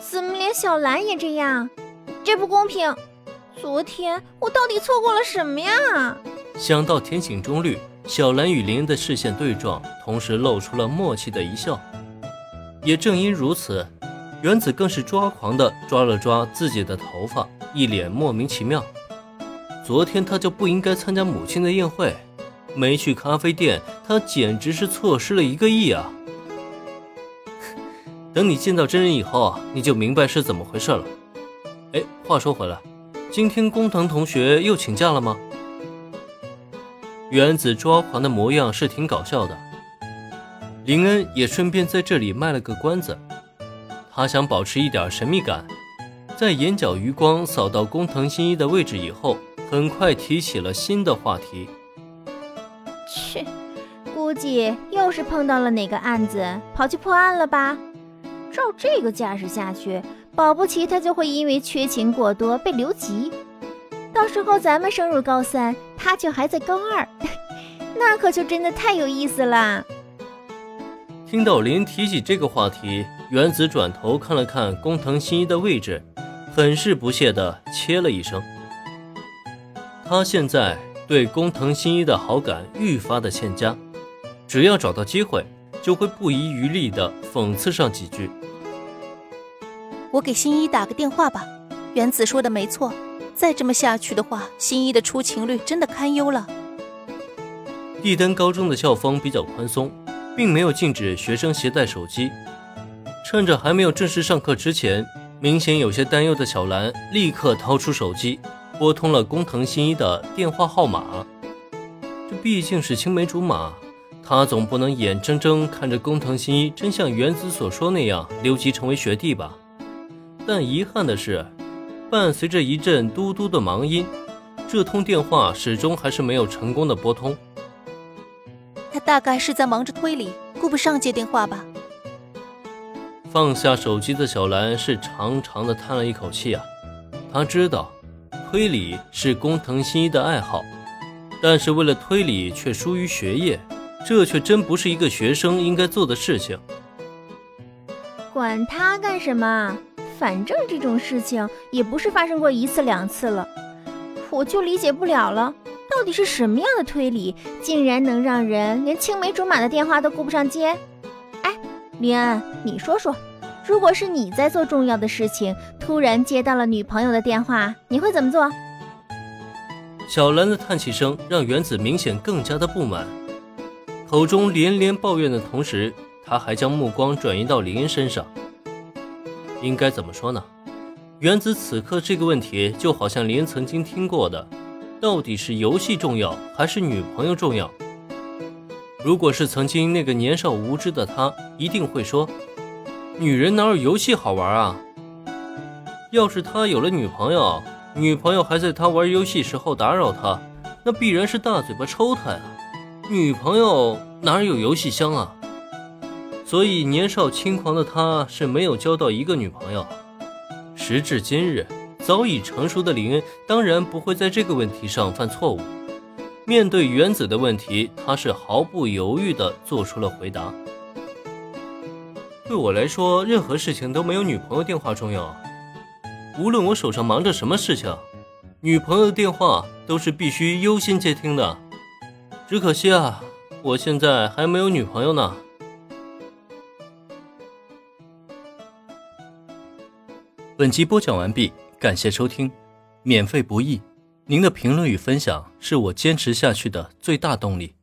怎么连小兰也这样？这不公平！昨天我到底错过了什么呀？想到天井中绿，小兰与林恩的视线对撞，同时露出了默契的一笑。也正因如此，原子更是抓狂的抓了抓自己的头发，一脸莫名其妙。昨天他就不应该参加母亲的宴会，没去咖啡店，他简直是错失了一个亿啊！等你见到真人以后，你就明白是怎么回事了。哎，话说回来，今天工藤同学又请假了吗？原子抓狂的模样是挺搞笑的。林恩也顺便在这里卖了个关子，他想保持一点神秘感，在眼角余光扫到工藤新一的位置以后，很快提起了新的话题。切，估计又是碰到了哪个案子，跑去破案了吧？照这个架势下去，保不齐他就会因为缺勤过多被留级。到时候咱们升入高三，他却还在高二，那可就真的太有意思了。听到林提起这个话题，原子转头看了看工藤新一的位置，很是不屑的切了一声。他现在对工藤新一的好感愈发的欠佳，只要找到机会，就会不遗余力的讽刺上几句。我给新一打个电话吧。原子说的没错，再这么下去的话，新一的出勤率真的堪忧了。帝丹高中的校风比较宽松，并没有禁止学生携带手机。趁着还没有正式上课之前，明显有些担忧的小兰立刻掏出手机，拨通了工藤新一的电话号码。这毕竟是青梅竹马，他总不能眼睁睁看着工藤新一真像原子所说那样留级成为学弟吧？但遗憾的是，伴随着一阵嘟嘟的忙音，这通电话始终还是没有成功的拨通。他大概是在忙着推理，顾不上接电话吧。放下手机的小兰是长长的叹了一口气啊，她知道推理是工藤新一的爱好，但是为了推理却疏于学业，这却真不是一个学生应该做的事情。管他干什么？反正这种事情也不是发生过一次两次了，我就理解不了了，到底是什么样的推理，竟然能让人连青梅竹马的电话都顾不上接？哎，林恩，你说说，如果是你在做重要的事情，突然接到了女朋友的电话，你会怎么做？小兰的叹气声让原子明显更加的不满，口中连连抱怨的同时，他还将目光转移到林恩身上。应该怎么说呢？原子此刻这个问题就好像林曾经听过的，到底是游戏重要还是女朋友重要？如果是曾经那个年少无知的他，一定会说：女人哪有游戏好玩啊？要是他有了女朋友，女朋友还在他玩游戏时候打扰他，那必然是大嘴巴抽他呀！女朋友哪有游戏香啊？所以年少轻狂的他是没有交到一个女朋友。时至今日，早已成熟的林恩当然不会在这个问题上犯错误。面对原子的问题，他是毫不犹豫地做出了回答。对我来说，任何事情都没有女朋友电话重要。无论我手上忙着什么事情，女朋友的电话都是必须优先接听的。只可惜啊，我现在还没有女朋友呢。本集播讲完毕，感谢收听，免费不易，您的评论与分享是我坚持下去的最大动力。